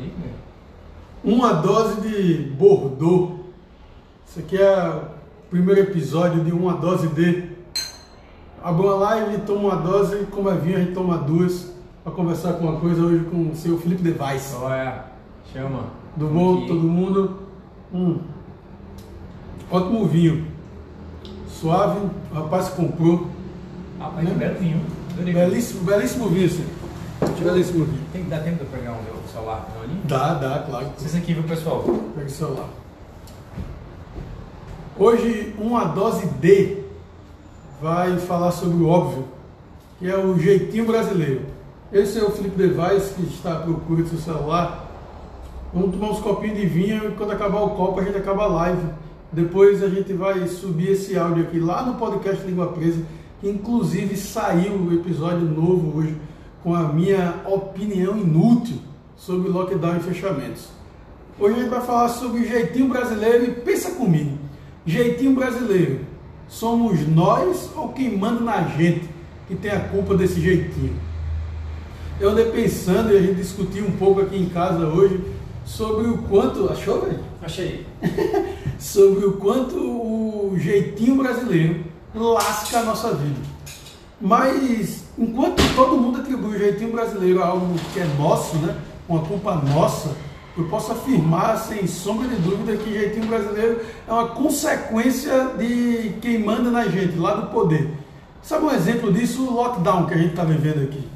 Né? Uma dose de Bordeaux. Isso aqui é o primeiro episódio de Uma Dose de. Abre uma live, toma uma dose, como é vinho, a gente toma duas. Para conversar com uma coisa hoje com o seu Felipe Device. Olha, chama. Do bom, Aqui. todo mundo. Hum. Ótimo vinho. Suave, o rapaz comprou. Rapaz, que belo vinho. Belíssimo, belíssimo vinho, sim. Belíssimo. Tem que dar tempo de eu pegar o meu celular não, ali? Dá, dá, claro. Isso aqui, viu, pessoal? Pega o celular. Hoje, uma dose D vai falar sobre o óbvio, que é o jeitinho brasileiro. Esse é o Felipe Device, que está à procura do seu celular. Vamos tomar uns copinhos de vinho e quando acabar o copo a gente acaba a live. Depois a gente vai subir esse áudio aqui lá no podcast Língua Presa, que inclusive saiu o episódio novo hoje com a minha opinião inútil sobre lockdown e fechamentos. Hoje a gente vai falar sobre jeitinho brasileiro e pensa comigo. Jeitinho brasileiro, somos nós ou quem manda na gente que tem a culpa desse jeitinho? Eu andei pensando e a gente discutiu um pouco aqui em casa hoje sobre o quanto. Achou, velho? Achei. Sobre o quanto o jeitinho brasileiro lasca a nossa vida. Mas enquanto todo mundo atribui o jeitinho brasileiro a algo que é nosso, né? Uma culpa nossa, eu posso afirmar sem sombra de dúvida que jeitinho brasileiro é uma consequência de quem manda na gente, lá do poder. Sabe um exemplo disso? O lockdown que a gente está vivendo aqui.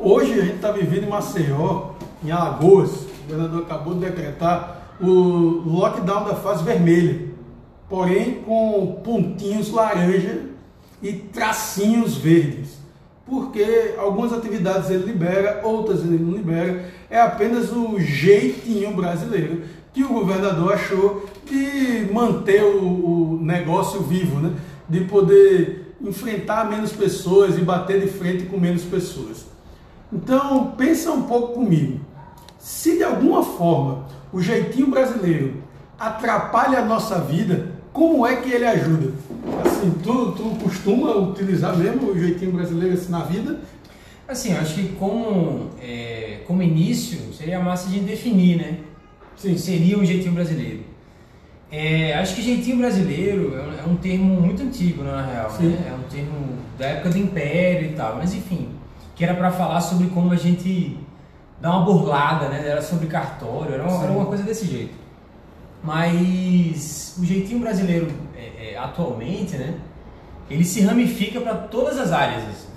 Hoje a gente está vivendo em Maceió, em Alagoas, o governador acabou de decretar o lockdown da fase vermelha, porém com pontinhos laranja e tracinhos verdes. Porque algumas atividades ele libera, outras ele não libera. É apenas o jeitinho brasileiro que o governador achou de manter o, negócio vivo, né? de poder enfrentar menos pessoas e bater de frente com menos pessoas. Então, pensa um pouco comigo. Se de alguma forma o jeitinho brasileiro atrapalha a nossa vida, como é que ele ajuda? Assim, tu, tu costuma utilizar mesmo o jeitinho brasileiro assim na vida? Assim, eu acho que como, é, como início, seria massa de definir, né? Sim. Seria um jeitinho brasileiro. É, acho que jeitinho brasileiro é um, é termo muito antigo, né, na real. Sim. Né? É um termo da época do Império e tal. Mas enfim, que era para falar sobre como a gente dá uma burlada, né? Era sobre cartório, era uma, era uma coisa desse jeito. Mas o jeitinho brasileiro é, é, atualmente, né? Ele se ramifica para todas as áreas. assim.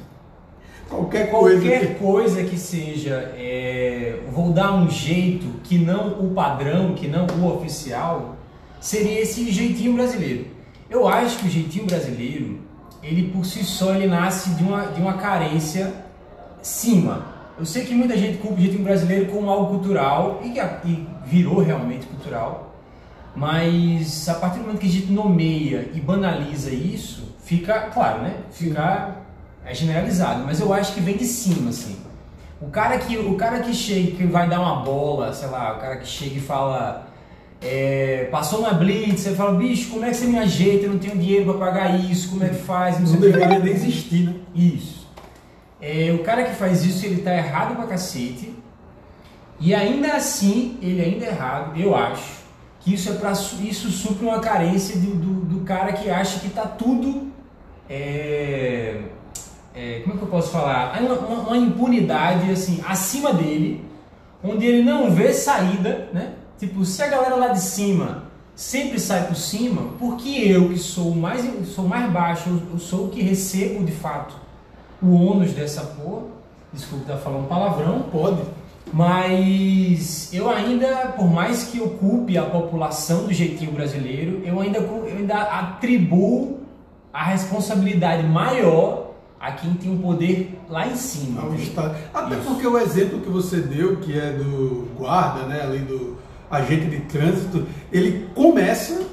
Qualquer coisa. Qualquer que- coisa que seja, é, vou dar um jeito que não o padrão, que não o oficial, seria esse jeitinho brasileiro. Eu acho que o jeitinho brasileiro, ele por si só, ele nasce de uma, de uma carência cima. Eu sei que muita gente culpa o jeitinho brasileiro como algo cultural e que e virou realmente cultural, mas a partir do momento que a gente nomeia e banaliza isso, fica, claro, né? Fica é generalizado, mas eu acho que vem de cima, assim. O cara que, o cara que chega, que vai dar uma bola, sei lá, o cara que chega e fala, é, passou uma blitz, você fala, bicho, como é que você me ajeita? Eu não tenho dinheiro para pagar isso, como é que faz? Não sei o que deveria lá." nem existir, né? Isso. É, o cara que faz isso, ele tá errado pra cacete. E ainda assim, ele ainda é errado, eu acho. Que isso é para isso supre uma carência do, do, do cara que acha que tá tudo. é, é, como é que eu posso falar? Uma, uma- uma impunidade assim acima dele, onde ele não vê saída, né? Tipo, se a galera lá de cima sempre sai por cima, porque eu que sou mais sou mais baixo, eu, eu sou o que recebo de fato o ônus dessa porra. Desculpa estar falando palavrão, Pode. Mas eu ainda, por mais que ocupe a população do jeitinho brasileiro, eu ainda, eu ainda atribuo a responsabilidade maior a quem tem o poder lá em cima. Ao Estado. Até Isso. porque o exemplo que você deu, que é do guarda, né, ali do agente de trânsito, ele começa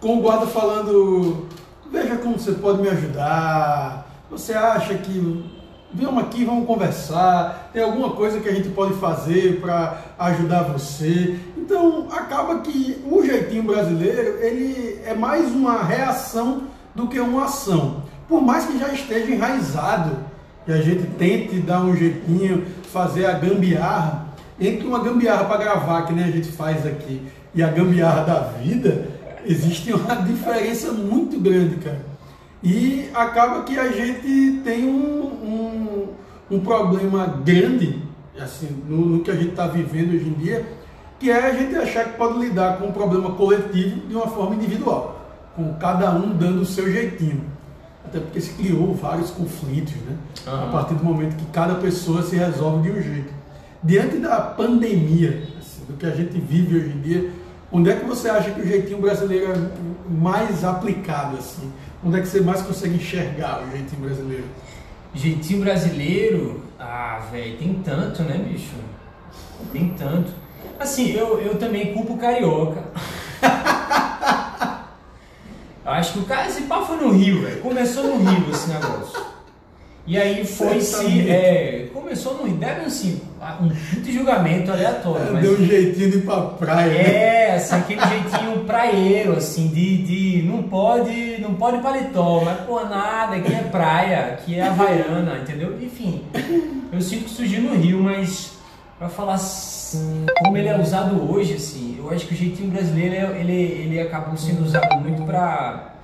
com o guarda falando: Veja como você pode me ajudar. Você acha que. Vamos aqui, vamos conversar. Tem alguma coisa que a gente pode fazer para ajudar você. Então, acaba que o jeitinho brasileiro ele é mais uma reação do que uma ação. Por mais que já esteja enraizado e a gente tente dar um jeitinho, fazer a gambiarra, entre uma gambiarra para gravar, que nem a gente faz aqui, e a gambiarra da vida, existe uma diferença muito grande, cara. E acaba que a gente tem um, um, um problema grande, assim, no, no que a gente está vivendo hoje em dia, que é a gente achar que pode lidar com um problema coletivo de uma forma individual, com cada um dando o seu jeitinho. Até porque se criou vários conflitos, né? Uhum. A partir do momento que cada pessoa se resolve de um jeito. Diante da pandemia, assim, do que a gente vive hoje em dia, onde é que você acha que o jeitinho brasileiro é mais aplicado? Assim? Onde é que você mais consegue enxergar o jeitinho brasileiro? Jeitinho brasileiro? Ah, velho, tem tanto, né, bicho? Tem tanto. Assim, eu, eu também culpo o carioca. eu acho que o cara, esse pau foi no Rio, velho. Começou no Rio esse negócio. E aí foi se. É, começou no Rio. Deve assim, um puto julgamento aleatório. É, mas, deu um jeitinho de ir pra praia. Né? É, assim, aquele jeitinho praieiro, assim, de, de. Não pode. Não pode paletó, mas pô, nada, aqui é praia, aqui é Havaiana, entendeu? Enfim. Eu sinto que surgiu no Rio, mas para falar assim, como ele é usado hoje, assim, eu acho que o jeitinho brasileiro ele, ele acabou sendo usado muito para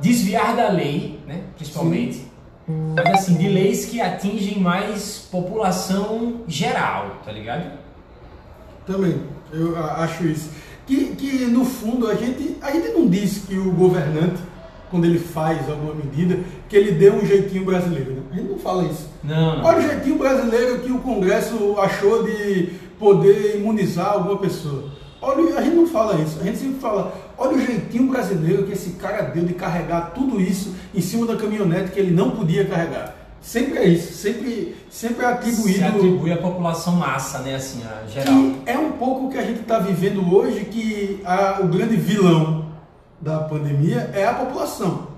desviar da lei, né, principalmente, Sim. Mas assim, de leis que atingem mais população geral, tá ligado? Também, eu acho isso. Que, que no fundo a gente, a gente não diz que o governante quando ele faz alguma medida, que ele dê um jeitinho brasileiro. Né? A gente não fala isso. Não, não. Olha o jeitinho brasileiro que o Congresso achou de poder imunizar alguma pessoa. Olha, a gente não fala isso. A gente sempre fala, olha o jeitinho brasileiro que esse cara deu de carregar tudo isso em cima da caminhonete que ele não podia carregar. Sempre é isso, sempre, sempre é atribuído. Se atribui à população massa, né, assim, a geral. Que é um pouco o que a gente está vivendo hoje, que a, o grande vilão da pandemia é a população.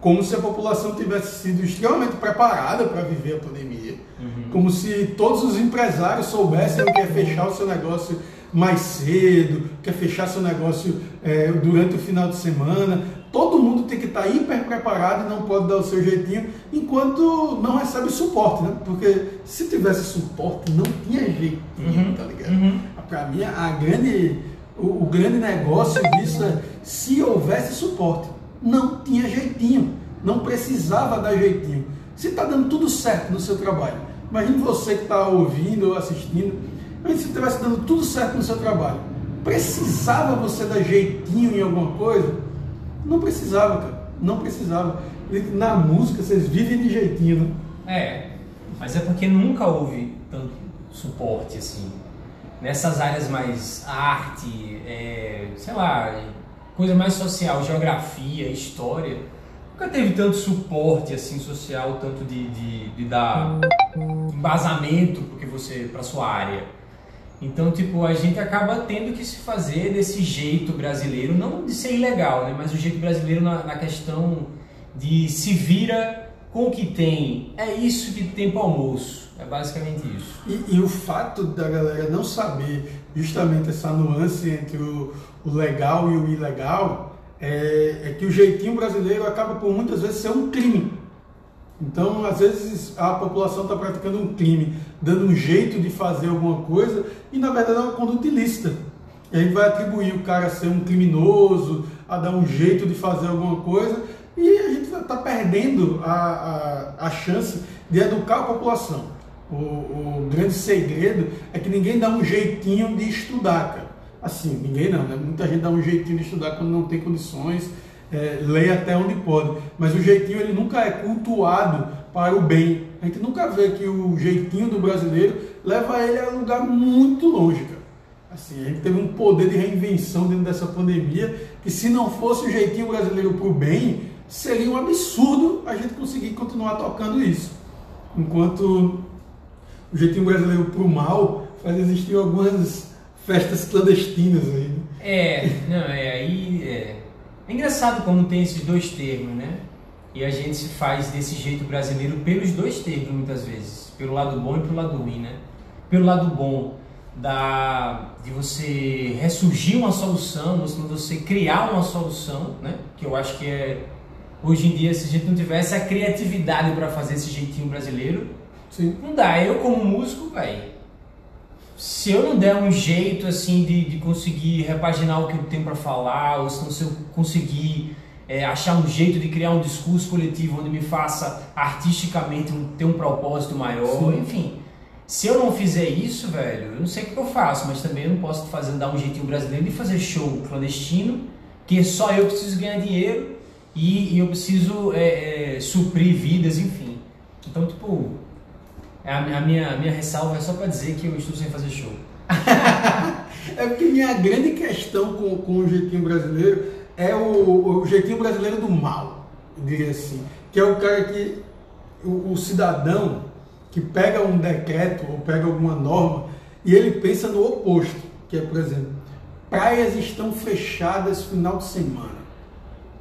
Como se a população tivesse sido extremamente preparada para viver a pandemia. Uhum. Como se todos os empresários soubessem que é fechar o seu negócio mais cedo, quer fechar seu negócio é, durante o final de semana. Todo mundo tem que estar tá hiper preparado e não pode dar o seu jeitinho enquanto não recebe suporte, né? Porque se tivesse suporte, não tinha jeitinho, uhum. tá ligado? Uhum. Para mim, a grande o, o grande negócio disso é se houvesse suporte. Não tinha jeitinho, não precisava dar jeitinho. Se está dando tudo certo no seu trabalho, imagine você que está ouvindo ou assistindo, mas se estivesse dando tudo certo no seu trabalho, precisava você dar jeitinho em alguma coisa? Não precisava, cara. Não precisava. Na música vocês vivem de jeitinho, né? É, mas é porque nunca houve tanto suporte assim nessas áreas mais arte, é, sei lá, coisa mais social, geografia, história, nunca teve tanto suporte assim social, tanto de, de, de dar embasamento porque você para sua área. Então, tipo, a gente acaba tendo que se fazer desse jeito brasileiro, não de ser ilegal, né, mas o jeito brasileiro na, na questão de se vira com o que tem. É isso que tem para almoço. É basicamente isso. E, e, o fato da galera não saber justamente essa nuance entre o, o legal e o ilegal é, é, que o jeitinho brasileiro acaba por muitas vezes ser um crime. Então, às vezes a população está praticando um crime, dando um jeito de fazer alguma coisa e na verdade é uma conduta ilícita. E a gente vai atribuir o cara a ser um criminoso, a dar um jeito de fazer alguma coisa e a gente está perdendo a, a, a chance de educar a população. O, o, grande segredo é que ninguém dá um jeitinho de estudar, cara. Assim, ninguém não, né? Muita gente dá um jeitinho de estudar quando não tem condições, é, até onde pode. Mas o jeitinho ele nunca é cultuado para o bem. A gente nunca vê que o jeitinho do brasileiro leva ele a um lugar muito longe, cara. Assim, a gente teve um poder de reinvenção dentro dessa pandemia que se não fosse o jeitinho brasileiro para o bem, seria um absurdo a gente conseguir continuar tocando isso. Enquanto o jeitinho brasileiro pro mal faz existir algumas festas clandestinas aí. Né? É, não, é aí. É. é engraçado como tem esses dois termos, né? E a gente se faz desse jeito brasileiro pelos dois termos, muitas vezes. Pelo lado bom e pelo lado ruim, né? Pelo lado bom da, de você ressurgir uma solução, você criar uma solução, né? Que eu acho que é. Hoje em dia, se a gente não tivesse a criatividade para fazer esse jeitinho brasileiro, Sim. Não dá. Eu, como músico, velho, se eu não der um jeito assim de, de conseguir repaginar o que eu tenho para falar, ou se, não, se eu conseguir é, achar um jeito de criar um discurso coletivo onde me faça artisticamente um, ter um propósito maior, Sim. enfim. Se eu não fizer isso, velho, eu não sei o que eu faço, mas também eu não posso fazer dar um jeitinho brasileiro de fazer show clandestino, que só eu preciso ganhar dinheiro e, e eu preciso é, é, suprir vidas, enfim. Então, tipo, a, a, minha, a minha ressalva é só para dizer que eu estou sem fazer show. é porque minha grande questão com, com o jeitinho brasileiro é o, o jeitinho brasileiro do mal, eu diria assim. Que é o cara que, o, o cidadão que pega um decreto ou pega alguma norma e ele pensa no oposto, que é, por exemplo, praias estão fechadas final de semana.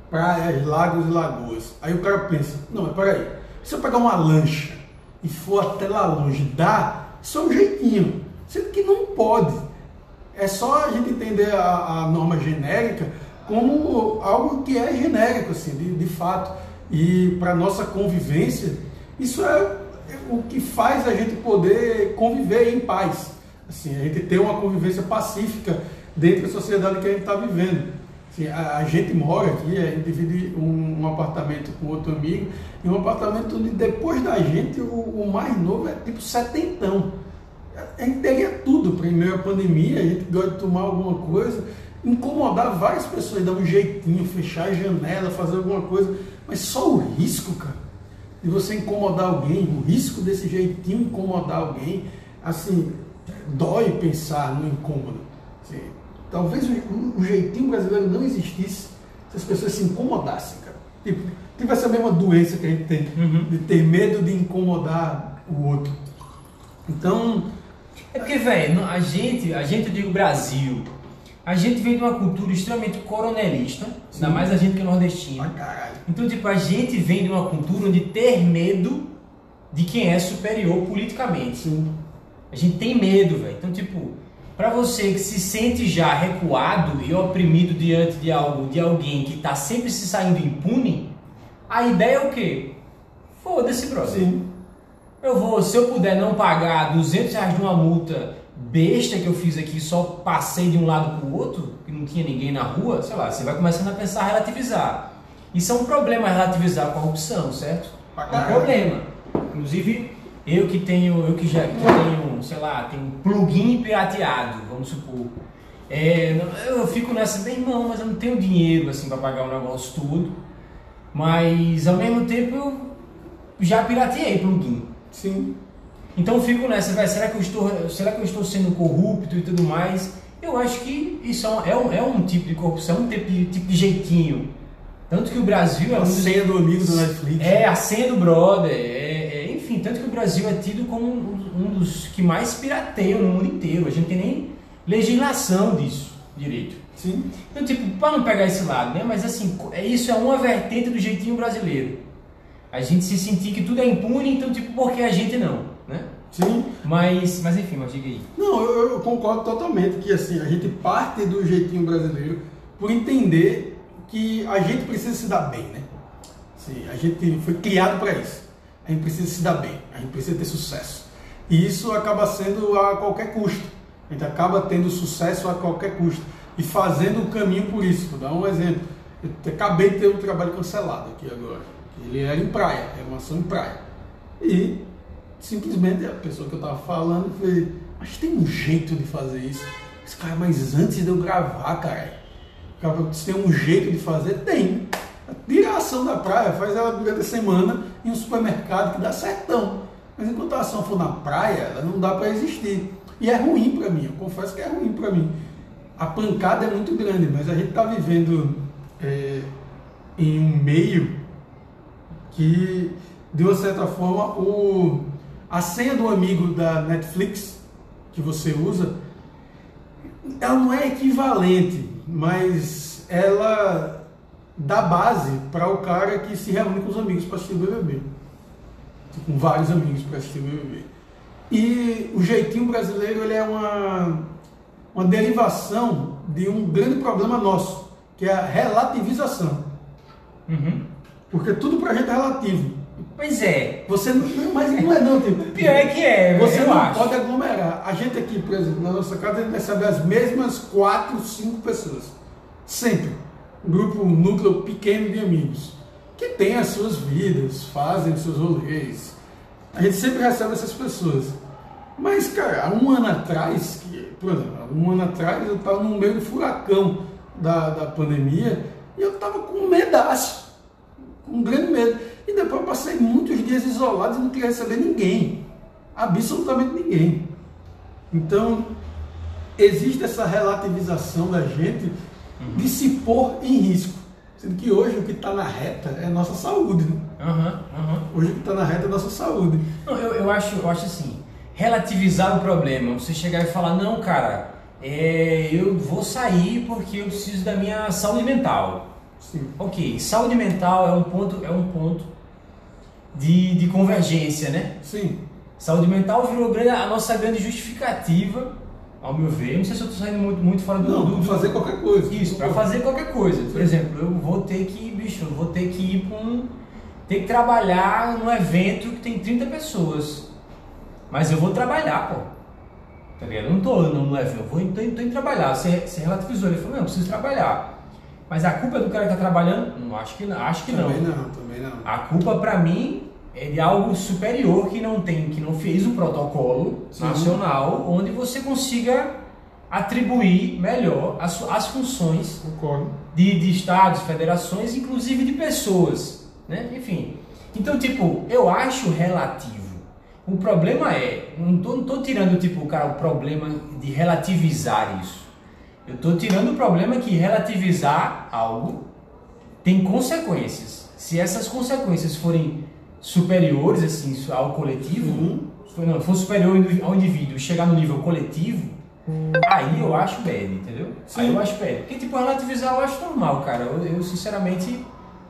Praias, lagos e lagoas. Aí o cara pensa, não, mas peraí, se eu pegar uma lancha e for até lá longe, dá, só um jeitinho. Sendo que não pode. É só a gente entender a, a norma genérica como algo que é genérico, assim, de, de fato. E para nossa convivência, isso é o que faz a gente poder conviver em paz. Assim, a gente ter uma convivência pacífica dentro da sociedade que a gente está vivendo. A, a, gente mora aqui, a gente divide um, um, apartamento com outro amigo, e um apartamento onde depois da gente o, o mais novo é tipo setentão. A gente teria tudo meio à pandemia, a gente gosta de tomar alguma coisa, incomodar várias pessoas, dar um jeitinho, fechar a janela, fazer alguma coisa, mas só o risco, cara, de você incomodar alguém, o risco desse jeitinho incomodar alguém, assim, dói pensar no incômodo. Assim, talvez o, jeitinho brasileiro não existisse se as pessoas se incomodassem, cara. Tipo, tive essa mesma doença que a gente tem, uhum. de ter medo de incomodar o outro. Então. É porque, velho, a gente, a gente, eu digo Brasil, a gente vem de uma cultura extremamente coronelista, Sim. ainda mais a gente que é nordestino. Ah, então, tipo, a gente vem de uma cultura onde ter medo de quem é superior politicamente. Sim. A gente tem medo, velho. Então, tipo, para você que se sente já recuado e oprimido diante de algo, de alguém que está sempre se saindo impune, a ideia é o quê? Foda-se, brother. Sim. Eu vou, se eu puder não pagar 200 reais de uma multa besta que eu fiz aqui, só passei de um lado para o outro, que não tinha ninguém na rua, sei lá, você vai começando a pensar relativizar. Isso é um problema relativizar a corrupção, certo? É um problema. Inclusive, eu que tenho, eu que já que tenho, sei lá, tenho plugin pirateado, vamos supor. É, eu fico nessa, bem, irmão, mas eu não tenho dinheiro assim para pagar o negócio tudo. Mas ao mesmo tempo eu já pirateei plugin. Sim. Então eu fico nessa, véio, será que eu estou, será que eu estou sendo corrupto e tudo mais? Eu acho que isso é um, é um, é um tipo de corrupção, um tipo de, tipo de jeitinho. Tanto que o Brasil é um. A senha do amigo do Netflix. É, a senha do brother. Enfim, tanto que o Brasil é tido como um dos que mais pirateiam no mundo inteiro. A gente tem nem legislação disso direito. Sim. Então, tipo, para não pegar esse lado, né? Mas assim, é, isso é uma vertente do jeitinho brasileiro. A gente se sentir que tudo é impune, então, tipo, por que a gente não, né? Sim. Mas, mas enfim, mas diga aí. Não, eu, eu concordo totalmente que assim, a gente parte do jeitinho brasileiro por entender que a gente precisa se dar bem, né? Assim, a gente foi criado para isso a gente precisa se dar bem, a gente precisa ter sucesso. E isso acaba sendo a qualquer custo. A gente acaba tendo sucesso a qualquer custo e fazendo o caminho por isso. Vou dar um exemplo. Eu acabei de ter um trabalho cancelado aqui agora. Ele era em praia, era uma ação em praia. E simplesmente a pessoa que eu estava falando foi, mas tem um jeito de fazer isso. Esse cara, mas antes de eu gravar, cara, tem um jeito de fazer? Tem. Tira a ação da praia, faz ela durante a semana em um supermercado que dá certão. Mas enquanto a ação for na praia, ela não dá para existir. E é ruim para mim, eu confesso que é ruim para mim. A pancada é muito grande, mas a gente está vivendo é, em um meio que, de uma certa forma, o, a senha do amigo da Netflix que você usa, ela não é equivalente, mas ela dá base para o cara que se reúne com os amigos para assistir o BBB. Com vários amigos para assistir o BBB. E o jeitinho brasileiro ele é uma, uma derivação de um grande problema nosso, que é a relativização. Uhum. Porque tudo para a gente é relativo. Pois é. Você não, mas não é não, tipo. Pior é que é, Você não acho. pode aglomerar. A gente aqui, por exemplo, na nossa casa, a gente recebe as mesmas quatro, cinco pessoas. Sempre. Grupo, um núcleo pequeno de amigos. Que tem as suas vidas, fazem os seus rolês. A gente sempre recebe essas pessoas. Mas, cara, há um ano atrás, que, por exemplo, um ano atrás eu estava no meio do furacão da, da pandemia e eu estava com medaço, com um grande medo. E depois eu passei muitos dias isolados e não queria receber ninguém, absolutamente ninguém. Então, existe essa relativização da gente de se pôr em risco. Sendo que hoje o que está na reta é a nossa saúde. Né? Aham. Hoje o que está na reta é a nossa saúde. Não, eu, eu, acho, eu acho assim, relativizar o problema, você chegar e falar, não, cara, é, eu vou sair porque eu preciso da minha saúde mental. Sim. Ok, saúde mental é um ponto, é um ponto de, de convergência, né? Sim. Saúde mental virou a nossa grande justificativa, ao meu ver. Não sei se eu estou saindo muito, muito fora do, Não, do, fazer qualquer coisa. Isso, para fazer qualquer coisa. Por exemplo, eu vou ter que, bicho, eu vou ter que ir para um. ter que trabalhar num evento que tem 30 pessoas. Mas eu vou trabalhar, pô. Tá ligado? Eu não tô no, evento, eu vou tô, tô indo trabalhar. Você, você relativizou, ele falou, não, eu preciso trabalhar. Mas a culpa é do cara que tá trabalhando? Não, acho que não. Acho que não. Também não, também não. A culpa para mim é de algo superior que não tem, que não fez o protocolo Sim. nacional, onde você consiga atribuir melhor as, as funções de, de estados, federações, inclusive de pessoas, né? Enfim. Então, tipo, eu acho relativo. O problema é, não tô, não tô tirando tipo, cara, o problema de relativizar isso. Eu tô tirando o problema que relativizar algo tem consequências. Se essas consequências forem superiores assim ao coletivo, Uhum. se for, não, for superior ao indivíduo e chegar no nível coletivo, aí eu acho bad, entendeu? Sim. Aí eu acho bad. Porque tipo, relativizar eu acho normal, cara. Eu, eu, sinceramente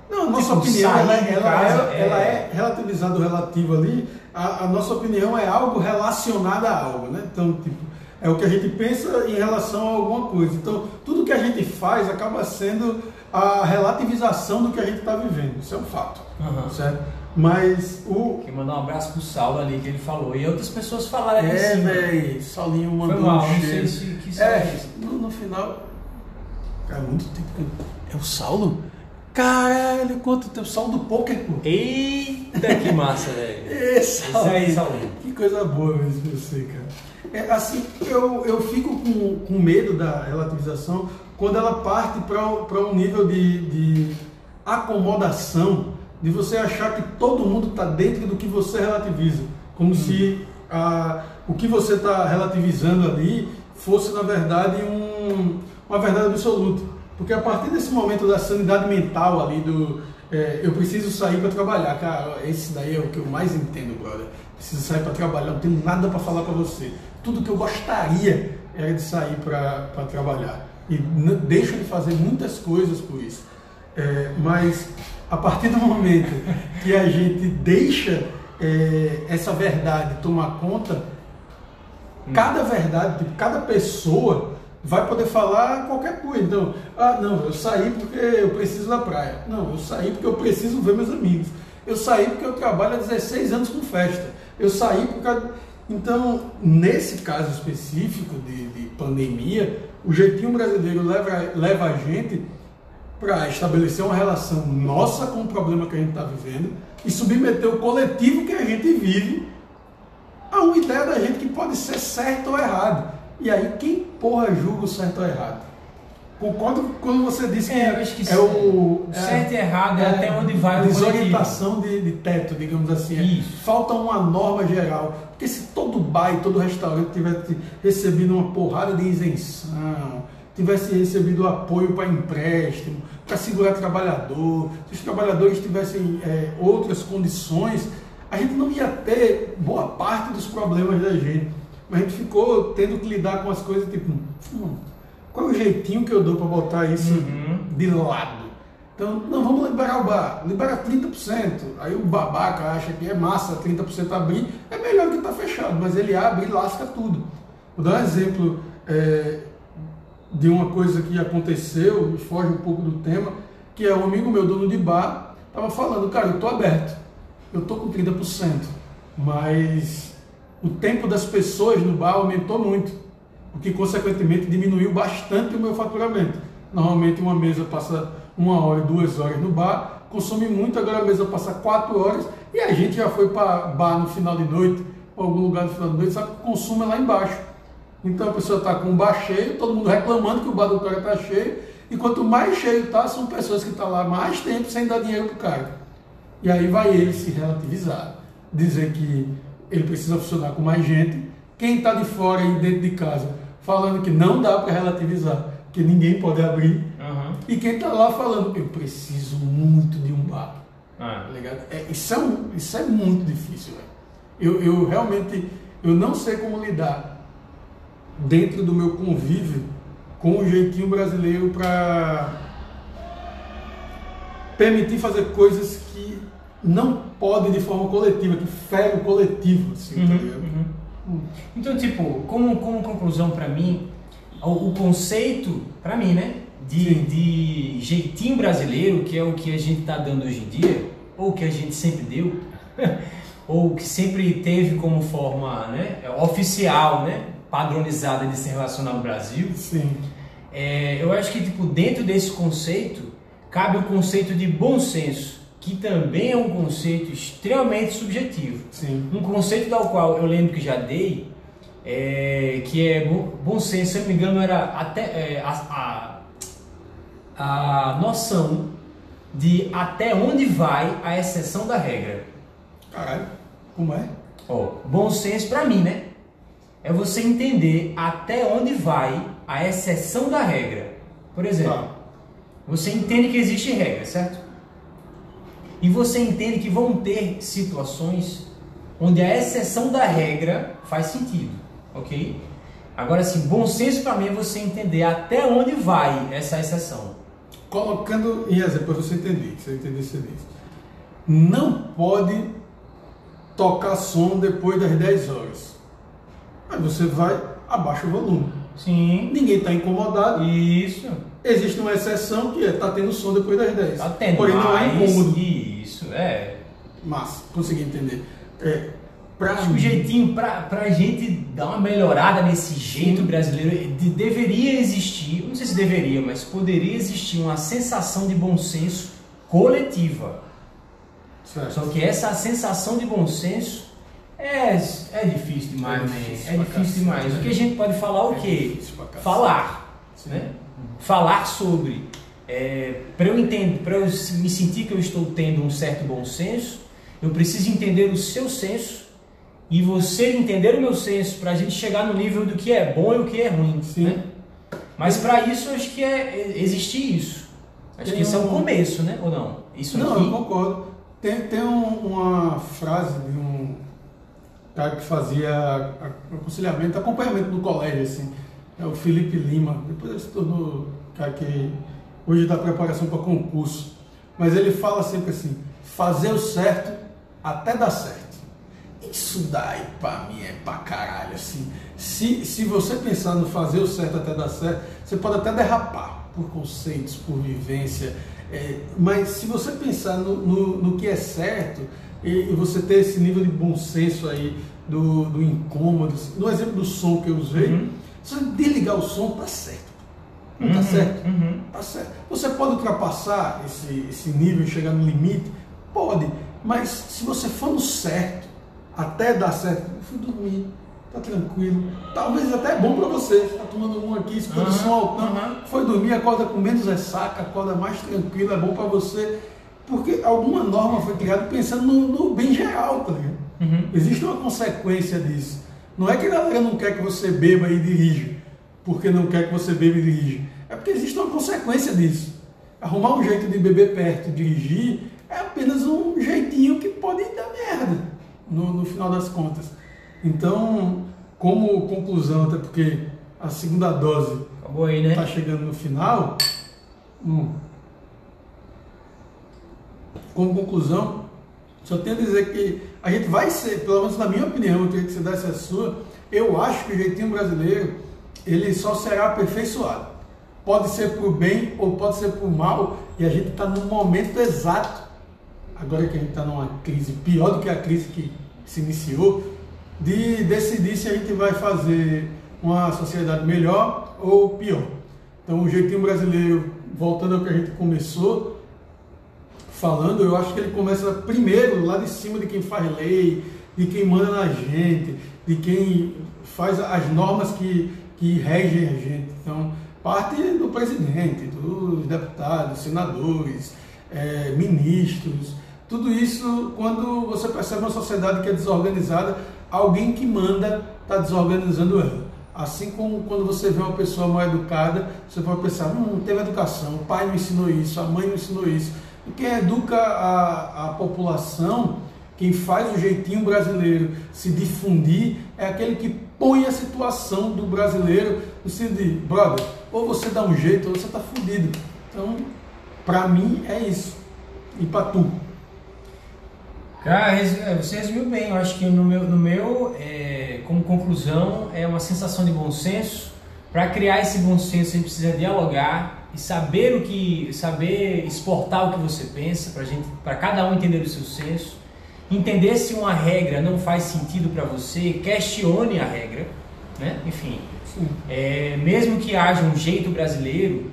Não, nossa Tipo, opinião ela, de ela casa é, é- ela é relativizada o relativo ali. A, a nossa opinião é algo relacionado a algo, né? Então, tipo, é o que a gente pensa em relação a alguma coisa. Então, tudo que a gente faz acaba sendo a relativização do que a gente está vivendo. Isso é um fato, Aham. certo? Mas o Queria mandar um abraço pro Saulo ali que ele falou. E outras pessoas falaram aqui em é, cima. velho, Saulinho Foi mandou mal, um não cheiro. sei se que isso é É, isso. no, no final. Cara, muito tempo que. É o Saulo? Caralho, quanto tempo? Saulo do poker, pô. Eita, que massa, velho. Esse Isso aí, Saulo. Que coisa boa mesmo você, cara. É, assim, eu, eu fico com, com medo da relativização quando ela parte para um nível de, de acomodação, de você achar que todo mundo está dentro do que você relativiza. Como se ah, o que você está relativizando ali fosse, na verdade, um, uma verdade absoluta. Porque a partir desse momento da sanidade mental ali, do é, eu preciso sair para trabalhar, cara, esse daí é o que eu mais entendo, brother. Preciso sair para trabalhar, não tenho nada para falar para você. Tudo que eu gostaria era de sair para trabalhar. E deixo de fazer muitas coisas por isso. É, mas a partir do momento que a gente deixa é, essa verdade tomar conta, cada verdade, tipo, cada pessoa vai poder falar qualquer coisa. Então, ah, não, eu saí porque eu preciso na praia. Não, eu saí porque eu preciso ver meus amigos. Eu saí porque eu trabalho há 16 anos com festa. Eu saí por causa. Então, nesse caso específico de, de pandemia, o jeitinho brasileiro leva, leva a gente para estabelecer uma relação nossa com o problema que a gente está vivendo e submeter o coletivo que a gente vive a uma ideia da gente que pode ser certo ou errado. E aí, quem porra julga o certo ou errado? Concordo com quando você disse que É, que é o é- certo e errado é, até onde vai o desorientação de, de teto, digamos assim. É, Isso. Falta uma norma geral. Porque se todo bar e todo restaurante tivesse recebido uma porrada de isenção, tivesse recebido apoio para empréstimo, para segurar trabalhador, se os trabalhadores tivessem é, outras condições, a gente não ia ter boa parte dos problemas da gente. Mas a gente ficou tendo que lidar com as coisas tipo, hum, qual é o jeitinho que eu dou para botar isso Uhum. de lado? Então, não, vamos liberar o bar, libera 30%. Aí o babaca acha que é massa 30% abrir, é melhor que estar fechado, mas ele abre e lasca tudo. Vou dar um exemplo é, de uma coisa que aconteceu, foge um pouco do tema, que é um amigo meu, dono de bar, estava falando, cara, eu estou aberto. eu tô com 30%, mas o tempo das pessoas no bar aumentou muito, o que consequentemente diminuiu bastante o meu faturamento. Normalmente uma mesa passa uma hora, duas horas no bar, consome muito, agora a mesa passa quatro horas e a gente já foi para bar no final de noite, ou algum lugar no final de noite, sabe que o consumo é lá embaixo. Então a pessoa está com o bar cheio, todo mundo reclamando que o bar do cara está cheio, e quanto mais cheio está, são pessoas que estão tá lá mais tempo sem dar dinheiro para o cara. E aí vai ele se relativizar, dizer que ele precisa funcionar com mais gente. Quem está de fora e dentro de casa falando que não dá para relativizar, que ninguém pode abrir. Uhum. E quem está lá falando, eu preciso muito de um bar. Tá ligado? É, isso, é um, isso é muito difícil. Eu, eu realmente eu não sei como lidar dentro do meu convívio com o jeitinho brasileiro para permitir fazer coisas que não podem de forma coletiva, que ferem o coletivo. Assim, uhum, tá uhum. Então, tipo, como, como conclusão para mim, o, o conceito, para mim, né, de, de jeitinho brasileiro, que é o que a gente está dando hoje em dia, ou que a gente sempre deu, ou que sempre teve como forma né, oficial, né, padronizada de se relacionar no Brasil. Sim. É, eu acho que tipo, dentro desse conceito cabe o conceito de bom senso, que também é um conceito extremamente subjetivo. Sim. Um conceito do qual eu lembro que já dei, é, que é bom senso, se eu não me engano, era até é, a, a, a noção de até onde vai a exceção da regra. Caralho, como é? Ó, bom senso para mim, né? É você entender até onde vai a exceção da regra. Por exemplo, tá. você entende que existe regra, certo? E você entende que vão ter situações onde a exceção da regra faz sentido, ok? Agora, sim, bom senso para mim é você entender até onde vai essa exceção. Colocando em exemplo, para você entender, você entender isso Não pode tocar som depois das 10 horas. Aí você vai, abaixa o volume. Sim. Ninguém está incomodado. Isso. Existe uma exceção que é tá tendo som depois das 10. Tá tendo. Porém, não é incômodo. Isso, é. Mas, consegui entender. É, pra Acho que o jeitinho, pra, pra gente dar uma melhorada nesse jeito brasileiro, de, deveria existir, não sei se deveria, mas poderia existir uma sensação de bom senso coletiva. Certo. Só que essa sensação de bom senso é, é difícil demais, é né? difícil, é difícil demais. O que a gente pode falar o é quê? Falar. Né? Falar sobre. É, para eu entender, para eu me sentir que eu estou tendo um certo bom senso, eu preciso entender o seu senso e você entender o meu senso para a gente chegar no nível do que é bom e o que é ruim. Sim. Né? Mas para isso acho que é, é existir isso. Acho tem que isso um... é o começo, né? Ou não? Isso não, aqui... eu concordo. Tem, tem um, uma frase de um cara que fazia aconselhamento, acompanhamento no colégio, assim, é o Felipe Lima. Depois ele se tornou cara que hoje dá preparação para concurso. Mas ele fala sempre assim: fazer o certo até dar certo. Isso daí para mim é pra caralho. Assim. Se, se você pensar no fazer o certo até dar certo, você pode até derrapar por conceitos, por vivência. É, mas se você pensar no, no, no que é certo, e, você ter esse nível de bom senso aí do, do incômodo, no exemplo do som que eu usei, uhum. você desligar o som, tá certo. Não tá uhum. certo? Uhum. Tá certo. Você pode ultrapassar esse, esse nível e chegar no limite? Pode. Mas se você for no certo, até dar certo, eu fui dormir, tá tranquilo. Talvez até é bom para você. Você tá tomando um aqui, escutando uhum. som altão, foi dormir, acorda com menos ressaca, acorda mais tranquilo, é bom para você porque alguma norma foi criada pensando no, no bem geral, tá ligado? Uhum. Existe uma consequência disso. Não é que a galera não quer que você beba e dirija, porque não quer que você beba e dirija. É porque existe uma consequência disso. Arrumar um jeito de beber perto e dirigir é apenas um jeitinho que pode dar merda, no, no final das contas. Então, como conclusão, até porque a segunda dose está né? chegando no final, hum, como conclusão, só tenho a dizer que a gente vai ser, pelo menos na minha opinião, eu queria que você desse a sua, eu acho que o jeitinho brasileiro, ele só será aperfeiçoado. Pode ser por bem ou pode ser por mal, e a gente está no momento exato agora que a gente está numa crise pior do que a crise que se iniciou, de decidir se a gente vai fazer uma sociedade melhor ou pior. Então, o jeitinho brasileiro, voltando ao que a gente começou falando, eu acho que ele começa primeiro lá de cima de quem faz lei, de quem manda na gente, de quem faz as normas que, que regem a gente. Então, parte do presidente, dos deputados, senadores, é, ministros, tudo isso, quando você percebe uma sociedade que é desorganizada, alguém que manda está desorganizando ela. Assim como quando você vê uma pessoa mal educada, você pode pensar, hum, teve educação, o pai me ensinou isso, a mãe me ensinou isso. Quem educa a, a população, quem faz o jeitinho brasileiro se difundir, é aquele que põe a situação do brasileiro no sentido de, brother, ou você dá um jeito ou você está fudido. Então, para mim é isso. E para tu? Cara, é, você resumiu bem. Eu acho que no meu, no meu é, como conclusão, é uma sensação de bom senso. Para criar esse bom senso, a gente precisa dialogar e saber o que, saber exportar o que você pensa, para gente, para cada um entender o seu senso. Entender se uma regra não faz sentido para você, questione a regra, né? Enfim, é, mesmo que haja um jeito brasileiro,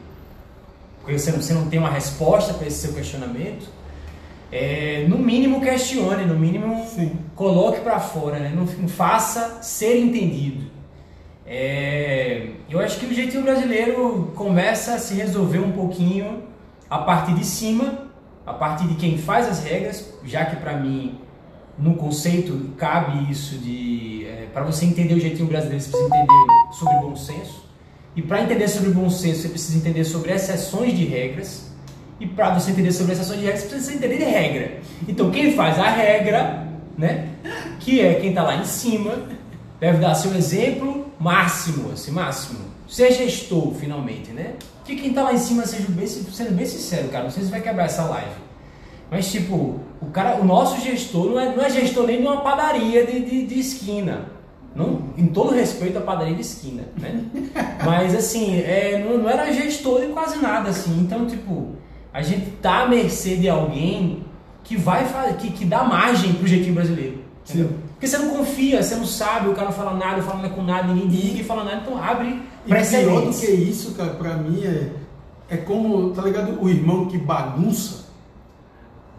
porque você não, você não tem uma resposta para esse seu questionamento, é, no mínimo questione, no mínimo Sim. coloque para fora, né? não, não, faça ser entendido. É, eu acho que o jeitinho brasileiro começa a se resolver um pouquinho a partir de cima, a partir de quem faz as regras, já que para mim no conceito cabe isso de é, para você entender o jeitinho brasileiro você precisa entender sobre bom senso e para entender sobre bom senso você precisa entender sobre exceções de regras e para você entender sobre exceções de regras, você precisa entender de regra. Então, quem faz a regra, né, que é quem está lá em cima, deve dar seu exemplo máximo, assim, máximo. Ser gestor, finalmente, né? Que quem está lá em cima, seja bem, sendo bem sincero, cara, não sei se vai quebrar essa live. Mas, tipo, o, cara, o nosso gestor não é, não é gestor nem de uma padaria de, de, de esquina. Não, em todo respeito à padaria de esquina, né? Mas, assim, é, não, não era gestor de quase nada, assim. Então, tipo, a gente tá à mercê de alguém que vai que, que dá margem pro jeitinho brasileiro. Entendeu? Porque você não confia, você não sabe, o cara não fala nada, fala nada com nada, ninguém liga e fala nada, então abre E pior do que isso, cara, pra mim é, é como, tá ligado? O irmão que bagunça,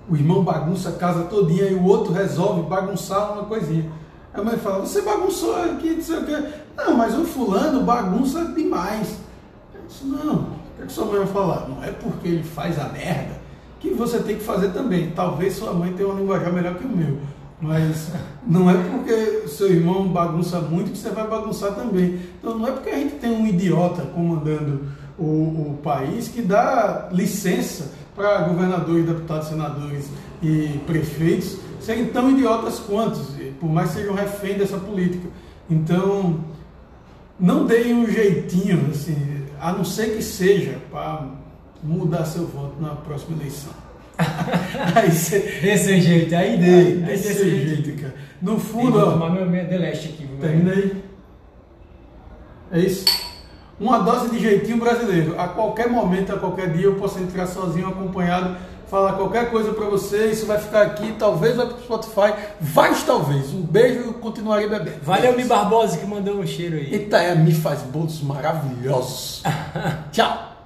o irmão bagunça a casa todinha e o outro resolve bagunçar uma coisinha. A mãe fala, você bagunçou aqui, não sei o quê. Não, mas o fulano bagunça demais. Eu disse, não, o que, é que sua mãe vai falar? Não é porque ele faz a merda que você tem que fazer também. Talvez sua mãe tenha um linguajar melhor que o meu. Mas não é porque seu irmão bagunça muito que você vai bagunçar também. Então não é porque a gente tem um idiota comandando o, o país que dá licença para governadores, deputados, senadores e prefeitos serem tão idiotas quanto, por mais que sejam refém dessa política. Então, não deem um jeitinho, assim, a não ser que seja para mudar seu voto na próxima eleição. aí cê, desse jeito, aí dei. Desse, desse jeito, jeito, cara. No fundo, vou tomar meu, meu deleste aqui. Termina aí. É isso. Uma dose de jeitinho brasileiro. A qualquer momento, a qualquer dia, eu posso entrar sozinho, acompanhado, falar qualquer coisa para você. Isso vai ficar aqui, talvez vai pro Spotify. Vai talvez. Um beijo e continuarei bebendo. Valeu, Mi Barbosa, que mandou um cheiro aí. Itaé, me faz bolos maravilhosos. Tchau.